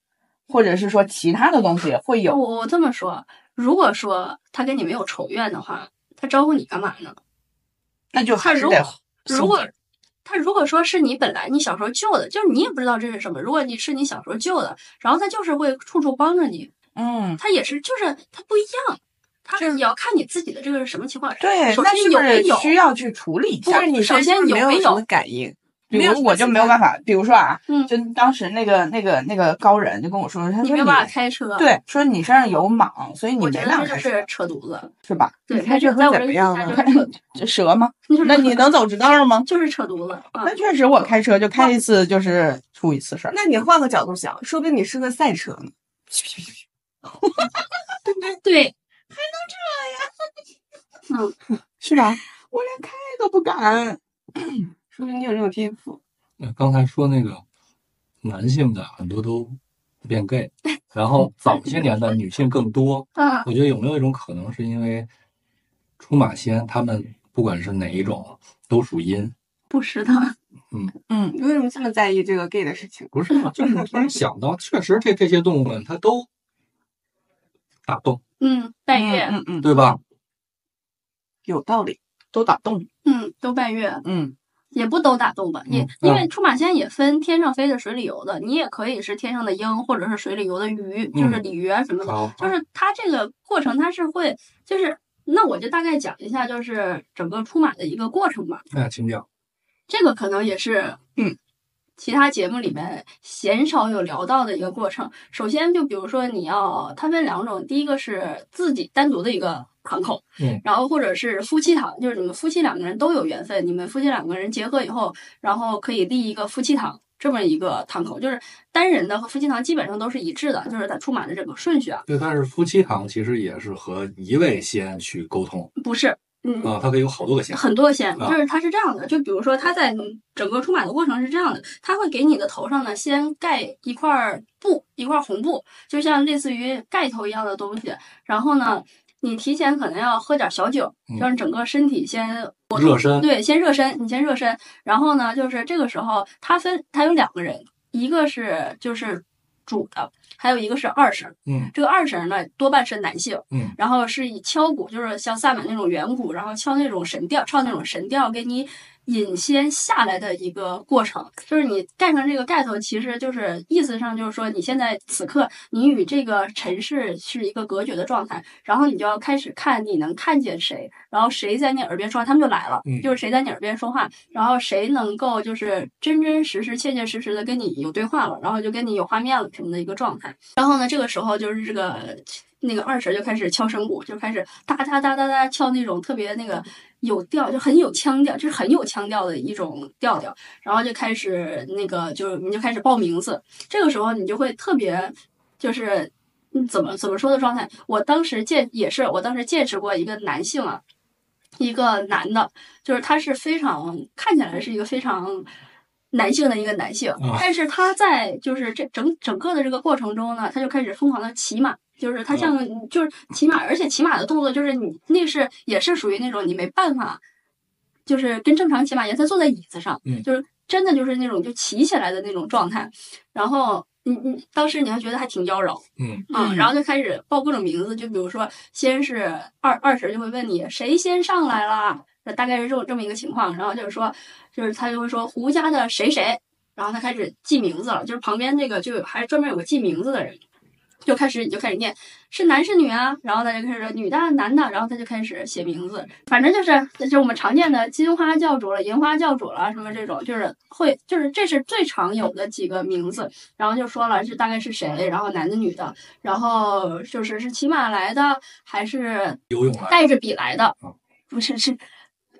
或者是说其他的东西会有？我我这么说，如果说他跟你没有仇怨的话，他招呼你干嘛呢？那就还是得如果他如果说是你本来你小时候救的，就是你也不知道这是什么。如果你是你小时候救的，然后他就是会处处帮着你，嗯，他也是就是他不一样，他就是也要看你自己的这个是什么情况。对，首先有没有需要去处理一下？你首先有没有感应？比如我就没有办法，比如说啊，嗯就当时那个那个那个高人就跟我说，他说你没有办法开车，，对，说你身上有蟒，所以你没办法开车，是扯犊子。是吧？对，你开车会怎么样呢 蛇吗？那你能走直道吗？就是扯犊子啊那！确实，我开车就开一次就是出一次事儿。那你换个角度想，说不定你是个赛车呢。对不对？对，还能这样，是吧？我连开都不敢。说明你有这种天赋。那刚才说那个男性的很多都变 gay，然后早些年的女性更多。啊，我觉得有没有一种可能是因为出马仙他们不管是哪一种都属阴，不是的，嗯嗯，你为什么这么在意这个 gay 的事情？不是嘛？就是突然想到，确实这这些动物们它都打洞，嗯，拜月，嗯嗯，对吧？有道理。都打洞。嗯，都拜月，嗯也不都打洞吧，也嗯因为出马仙也分天上飞的、水里游的，你也可以是天上的鹰，或者是水里游的鱼，就是鲤鱼啊什么的。好，就是它这个过程，它是会，就是那我就大概讲一下，就是整个出马的一个过程吧。那请讲。这个可能也是，嗯，其他节目里面鲜少有聊到的一个过程。首先，就比如说你要，它分两种，第一个是自己单独的一个堂口，嗯，然后或者是夫妻堂，就是你们夫妻两个人都有缘分，你们夫妻两个人结合以后，然后可以立一个夫妻堂。这么一个堂口，就是单人的和夫妻堂基本上都是一致的，就是它出马的这个顺序啊，对，但是夫妻堂其实也是和一位仙去沟通。不是，嗯，啊，它可以有好多个仙。很多仙，啊。就是它是这样的，就比如说它在整个出马的过程是这样的，它会给你的头上呢先盖一块布，一块红布，就像类似于盖头一样的东西，然后呢，你提前可能要喝点小酒，嗯让整个身体先热身，对，先热身，你先热身，然后呢，就是这个时候它分它有两个人，一个是就是主的，还有一个是二婶。嗯这个二婶呢多半是男性，嗯，然后是以敲鼓，就是像萨满那种圆鼓，然后敲那种神调，唱那种神调，给你引仙下来的一个过程。就是你盖上这个盖头，其实就是意思上就是说，你现在此刻你与这个尘世是一个隔绝的状态，然后你就要开始看你能看见谁，然后谁在你耳边说话，他们就来了，嗯就是谁在你耳边说话，然后谁能够就是真真实实、切切实实的跟你有对话了，然后就跟你有画面了什么的一个状态。然后呢，这个时候就是这个那个二婶就开始敲声鼓，就开始哒哒哒哒哒敲那种特别那个有调，就很有腔调，就是很有腔调的一种调调。然后就开始那个就你就开始报名字，这个时候你就会特别就是。嗯，怎么怎么说的状态？我当时见也是，我当时见识过一个男性啊，一个男的，就是他是非常看起来是一个非常男性的一个男性，啊。但是他在就是这整整个的这个过程中呢，他就开始疯狂的骑马，就是他像就是骑马，而且骑马的动作就是你那是也是属于那种你没办法，就是跟正常骑马一样，他坐在椅子上，嗯。就是真的就是那种就骑起来的那种状态，然后。你你当时你还觉得还挺妖娆，嗯。嗯，嗯然后就开始报各种名字，就比如说，先是二二婶就会问你谁先上来了，那大概是这种这么一个情况，然后就是说，就是他就会说胡家的谁谁，然后他开始记名字了，就是旁边那个就有还专门有个记名字的人，就开始你就开始念是男是女啊，然后他就开始说女的男的，然后他就开始写名字，反正就是就是我们常见的金花教主了、银花教主了什么这种，就是会就是这是最常有的几个名字，然后就说了是大概是谁，然后男的女的，然后就是是骑马来的还是游泳带着笔来的嗯，不是是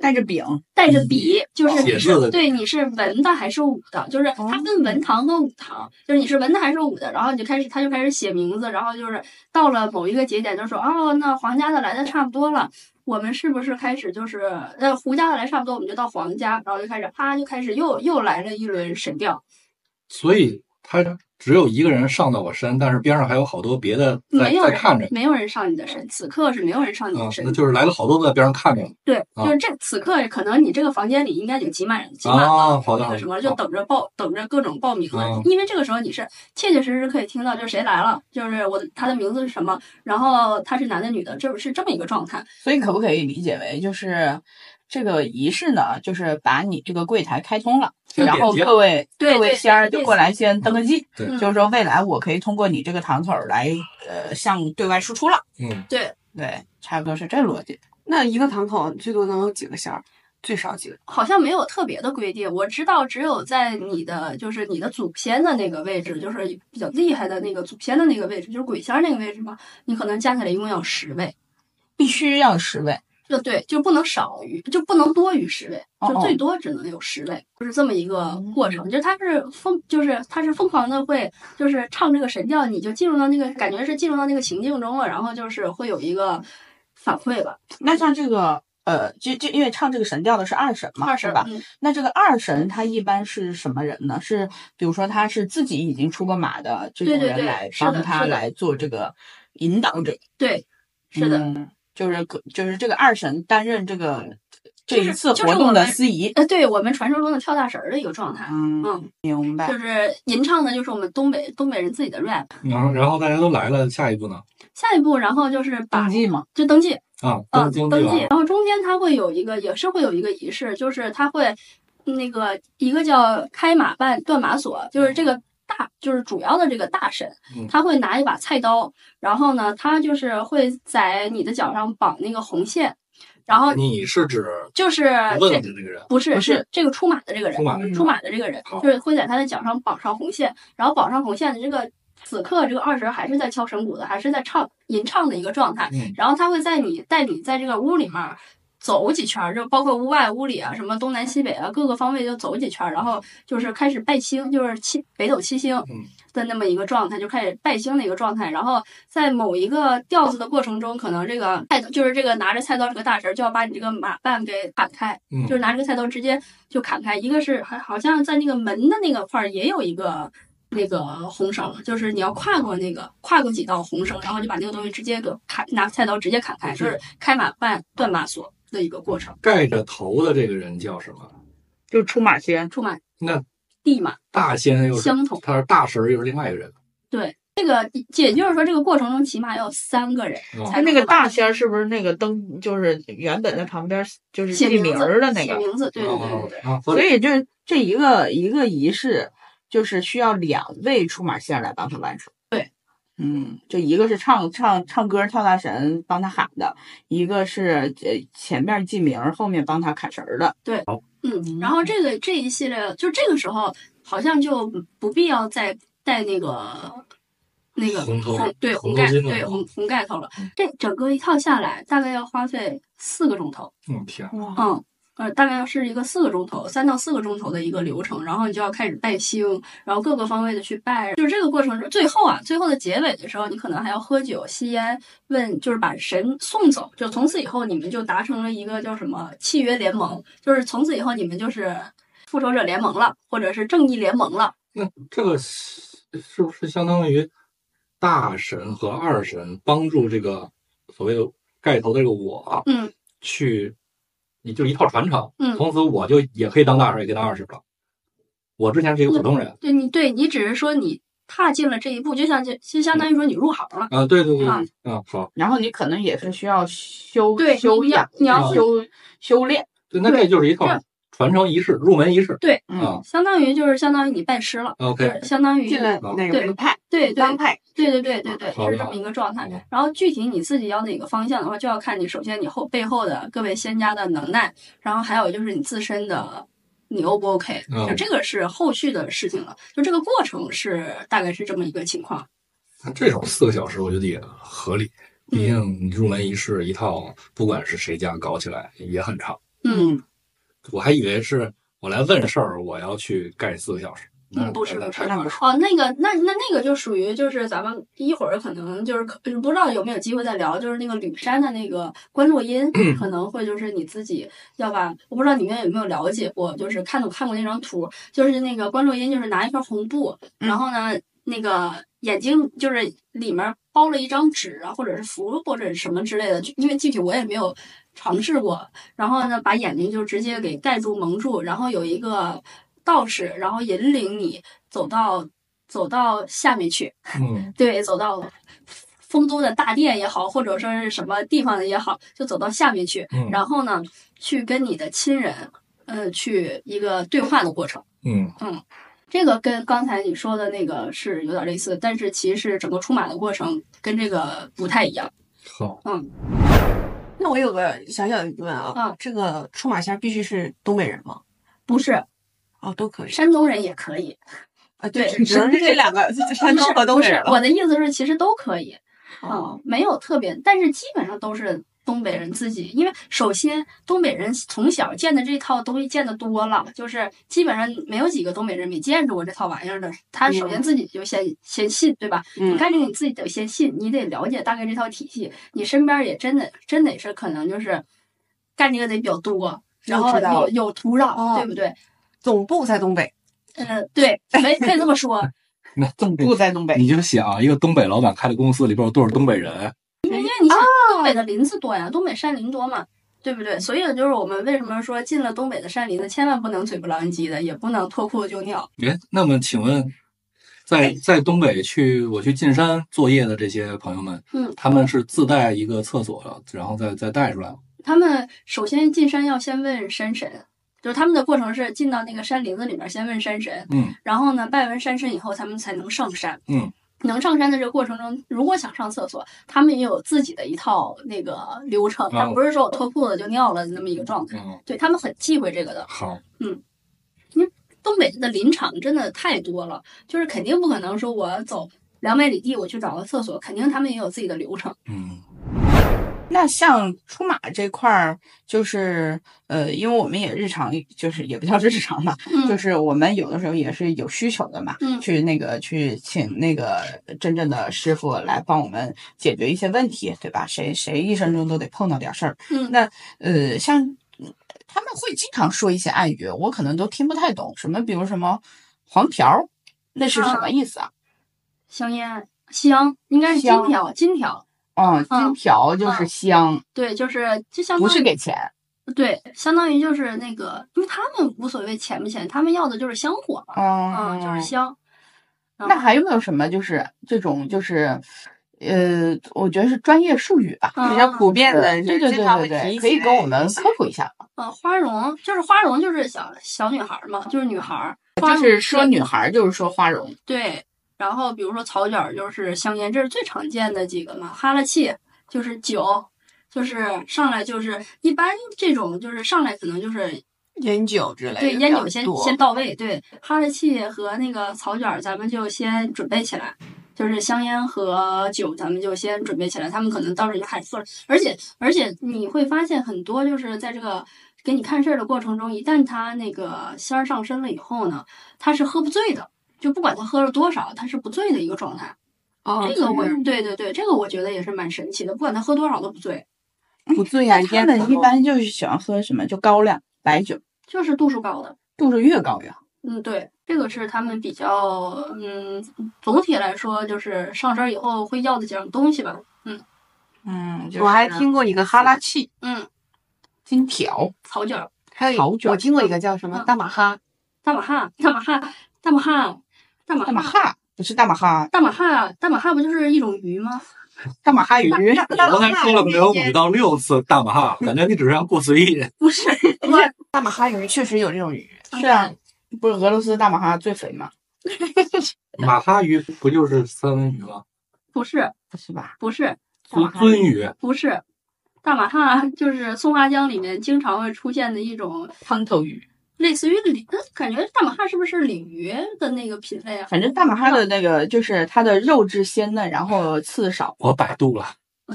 带着饼，带着笔，就是你是写字的对你是文的还是武的，就是它分文堂和武堂，就是你是文的还是武的，然后你就开始他就开始写名字，然后就是到了某一个节点就说哦，那皇家的来的差不多了。我们是不是开始就是呃胡家的来差不多，我们就到皇家，然后就开始啪就开始又又来了一轮神调，所以他只有一个人上到我身，但是边上还有好多别的在没有人在看着，没有人上你的身，此刻是没有人上你啊的，身那。就是来了好多在边上看着呢。对，啊就是这此刻可能你这个房间里应该已经挤满人挤满了啊，好的，好的那个什么，就等着报等着各种报名了啊。因为这个时候你是切切实实可以听到，就是谁来了，就是我的他的名字是什么，然后他是男的女的，这是这么一个状态。所以可不可以理解为就是这个仪式呢，就是把你这个柜台开通了，然后各位各位仙儿就过来先登个记，就是说未来我可以通过你这个堂口儿来呃向对外输出了，嗯，对，对，差不多是这逻辑。那一个堂口最多能有几个仙儿？最少几个？好像没有特别的规定，我知道只有在你的就是你的祖先的那个位置，就是比较厉害的那个祖先的那个位置，就是鬼仙儿那个位置嘛，你可能加起来一共要十位。必须要十位，就对，就不能少于，就不能多于十位，哦就最多只能有十位，就是这么一个过程。就是他是疯，就是他是疯狂的会，就是唱这个神调，你就进入到那个感觉是进入到那个情境中了，然后就是会有一个反馈吧，那像这个呃，就就因为唱这个神调的是二神嘛，二神是吧？嗯那这个二神他一般是什么人呢？是比如说他是自己已经出过马的这种人来帮他来做这个引导者，对，是的。嗯就是就是这个二神担任这个这就是一次就是活动的司仪。呃，对我们传说中的跳大神儿的一个状态，嗯，嗯，明白就。是吟唱的就是我们东北东北人自己的 rap。然后然后大家都来了，下一步呢？下一步，然后就是把登记嘛？就登记，啊，啊，登经登记，然后中间它会有一个，也是会有一个仪式，就是它会那个一个叫开马办断马锁，就是这个大，就是主要的这个大神嗯，他会拿一把菜刀，然后呢，他就是会在你的脚上绑那个红线，然后你是指就是问的这个人？不是不是是这个出马的这个人，出马的人出马的这个人就是会在他的脚上绑上红线，然后绑上红线的这个此刻这个二神还是在敲神鼓的，还是在唱吟唱的一个状态，嗯然后他会在你带你在这个屋里面走几圈儿，就包括屋外、屋里啊，什么东南西北啊，各个方位就走几圈儿，然后就是开始拜星，就是七北斗七星嗯的那么一个状态，就开始拜星的一个状态。然后在某一个调子的过程中，可能这个菜就是这个拿着菜刀这个大神儿就要把你这个马绊给砍开，嗯就是拿这个菜刀直接就砍开。一个是还好像在那个门的那个块儿也有一个。那个红绳，就是你要跨过那个跨过几道红绳，然后就把那个东西直接给砍，拿菜刀直接砍开，就是开马绊断马锁的一个过程。盖着头的这个人叫什么？就出马仙。出马那地马，大仙又是相同他是大神儿又是另外一个人。对这个，也就是说这个过程中起码要有三个人他那个大仙儿是不是那个灯，就是原本在旁边就是写名儿的那个？写名字，对对对对对。啊，所以就是这一个一个仪式，就是需要两位出马仙儿来帮他完成。对，嗯，就一个是唱唱唱歌跳大神帮他喊的，一个是呃前面记名，后面帮他砍绳儿的。嗯，然后这个这一系列，就这个时候好像就不必要再戴那个那个红头对红红盖对红红盖头了。这整个一套下来大概要花费四个钟头，嗯天，哇，嗯。呃，大概是一个四个钟头，三到四个钟头的一个流程，然后你就要开始拜星，然后各个方位的去拜，就是这个过程中，最后啊，最后的结尾的时候，你可能还要喝酒、吸烟，问就是把神送走，就从此以后你们就达成了一个叫什么契约联盟，就是从此以后你们就是复仇者联盟了，或者是正义联盟了。那这个是是不是相当于大神和二神帮助这个所谓的盖头的这个我嗯去，你就一套传承，嗯，从此我就也可以当大师，也可以当二师了。我之前是一个普通人对你对你只是说你踏进了这一步，就像就就相当于说你入行了。啊，对对对，啊嗯，好，然后你可能也是需要修对修养，你要修修炼。对，那这就是一套这传承仪式、入门仪式对，嗯，啊。相当于就是相当于你拜师了，OK，相当于进了哪个门派？对对当派。对对对对对，是这么一个状态。然后具体你自己要哪个方向的话，就要看你首先你后背后的各位仙家的能耐，然后还有就是你自身的你 O 不 OK，嗯就这个是后续的事情了。就这个过程是大概是这么一个情况。那这种四个小时，我觉得也合理。毕竟入门仪式一套，不管是谁家搞起来也很长。嗯，我还以为是我来问事儿，我要去盖四个小时。嗯不是那不是那不是哦，那个那那那个就属于就是咱们一会儿可能就是可不知道有没有机会再聊，就是那个吕山的那个观落音，可能会就是你自己要把，我不知道你们有没有了解过，就是看我看过那张图，就是那个观落音就是拿一块红布，然后呢那个眼睛就是里面包了一张纸啊，或者是符或者什么之类的，就因为具体我也没有尝试过。然后呢，把眼睛就直接给盖住蒙住，然后有一个道士，然后引领你走到走到下面去，嗯 对，走到丰都的大殿也好，或者说是什么地方的也好，就走到下面去，嗯然后呢，去跟你的亲人，呃，去一个对话的过程。嗯这个跟刚才你说的那个是有点类似，但是其实整个出马的过程跟这个不太一样。好，嗯，那我有个小小的疑问啊，啊这个出马仙儿必须是东北人吗？不是，哦，都可以山东人也可以。啊，对只只能是这两个，山东和东北人了。我的意思是，其实都可以。哦嗯，没有特别，但是基本上都是东北人自己，因为首先东北人从小见的这套东西见的多了，就是基本上没有几个东北人没见着过这套玩意儿的。他首先自己就先、先信，对吧？你看这个你自己得先信，你得了解大概这套体系，你身边也真的真得是可能就是干这个得比较多，然后有有土壤，哦对不对？总部在东北，呃，对，可以可以这么说。那总部在东北，你就想一个东北老板开的公司里边有多少东北人？因为你想，东北的林子多呀，东北山林多嘛，对不对？所以就是我们为什么说进了东北的山林子，千万不能嘴不狼藉的，也不能脱裤子就尿。哎，那么请问，在在东北去我去进山作业的这些朋友们，嗯，他们是自带一个厕所，然后再再带出来吗？他们首先进山要先问山神，就是他们的过程是进到那个山林子里面先问山神，嗯然后呢拜完山神以后，他们才能上山。嗯，能上山的这个过程中，如果想上厕所，他们也有自己的一套那个流程，他哦不是说我脱裤子就尿了那么一个状态，嗯，对他们很忌讳这个的。好，嗯，因为东北的林场真的太多了，就是肯定不可能说我走两百里地我去找个厕所，肯定他们也有自己的流程。嗯那像出马这块儿，就是呃，因为我们也日常就是也不叫日常吧，嗯就是我们有的时候也是有需求的嘛，嗯去那个去请那个真正的师傅来帮我们解决一些问题，对吧？谁谁一生中都得碰到点事儿。嗯那呃，像嗯他们会经常说一些暗语，我可能都听不太懂，什么比如什么黄条儿，那是什么意思啊？香烟香应该是金条，金条嗯，金嗯条就是嗯香，对，就是就相不当于不是给钱。对，相当于就是那个，因为他们无所谓钱不钱，他们要的就是香火嘛，嗯嗯，就是香。那还有没有什么就是这种就是，呃，我觉得是专业术语吧？嗯比较普遍的，对对对对对，可以跟我们科普一下吗？呃，花荣就是花荣，就是小小女孩儿嘛，就是女孩儿。就是说女孩儿，就是说花荣。对，然后比如说草卷儿就是香烟，这是最常见的几个嘛。哈拉气就是酒，就是上来就是一般这种就是上来可能就是烟酒之类的，对烟酒先先到位，对哈拉气和那个草卷儿咱们就先准备起来。就是香烟和酒，咱们就先准备起来。他们可能到时候就喊喝了，而且而且你会发现很多就是在这个给你看事儿的过程中，一旦他那个仙儿上身了以后呢，他是喝不醉的，就不管他喝了多少，他是不醉的一个状态。哦，这个我对对对，这个我觉得也是蛮神奇的，不管他喝多少都不醉，不醉呀，他们烟一般就是喜欢喝什么，就高粱白酒，就是度数高的。度数越高越好。嗯，对，这个是他们比较嗯，总体来说就是上身以后会要的几样东西吧。嗯嗯，就是我还听过一个哈拉气，嗯，金条，草卷儿、还有草卷我听过一个叫什么嗯大马哈，大马哈、大马哈、大马哈、大马大马哈不是大马哈，大马哈、大马哈不就是一种鱼吗？大马哈鱼。我刚才说了没有五到六次大马哈，感觉你只是要过随意。不是，不是大马哈鱼确实有这种鱼，是啊，不是俄罗斯大马哈最肥吗？马哈鱼不就是三文鱼吗？不是，不是吧？不是，尊尊鱼，不是。大马哈就是松花江里面经常会出现的一种汤头鱼。类似于鲤，呃感觉大马哈是不是鲤鱼的那个品类啊？反正大马哈的那个就是它的肉质鲜嫩，然后刺少。我百度了，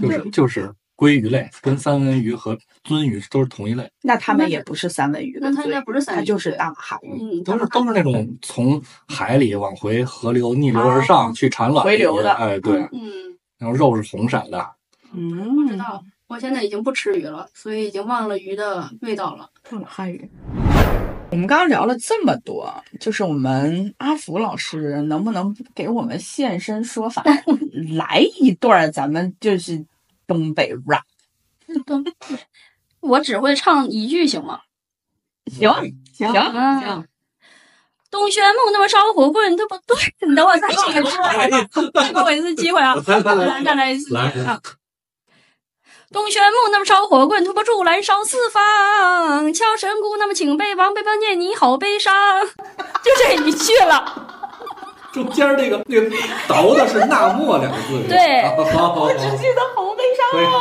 就是就是鲑鱼类，跟三文鱼和鳟鱼都是同一类，那它们也不是三文鱼的，那它应该不是三文鱼它就是大马哈都是都是那种从海里往回河流逆流而上去产卵回流的哎，对，嗯，然后肉是红色的，嗯，不知道。我现在已经不吃鱼了，所以已经忘了鱼的味道了。大马哈鱼。我们刚刚聊了这么多，就是我们阿福老师能不能给我们现身说法，来一段咱们就是东北 rap？东，我只会唱一句行吗？行行行，东轩梦那么烧火棍，对不对？你等我再说一次，再给我一次机会啊！再来一次。来啊！东玄木那么烧火棍，突破柱燃烧四方。敲神鼓那么请背王，背叛念你好悲伤。就这一句了。中间那个那个倒的是“纳莫”两个字。对，我只记得好悲伤啊。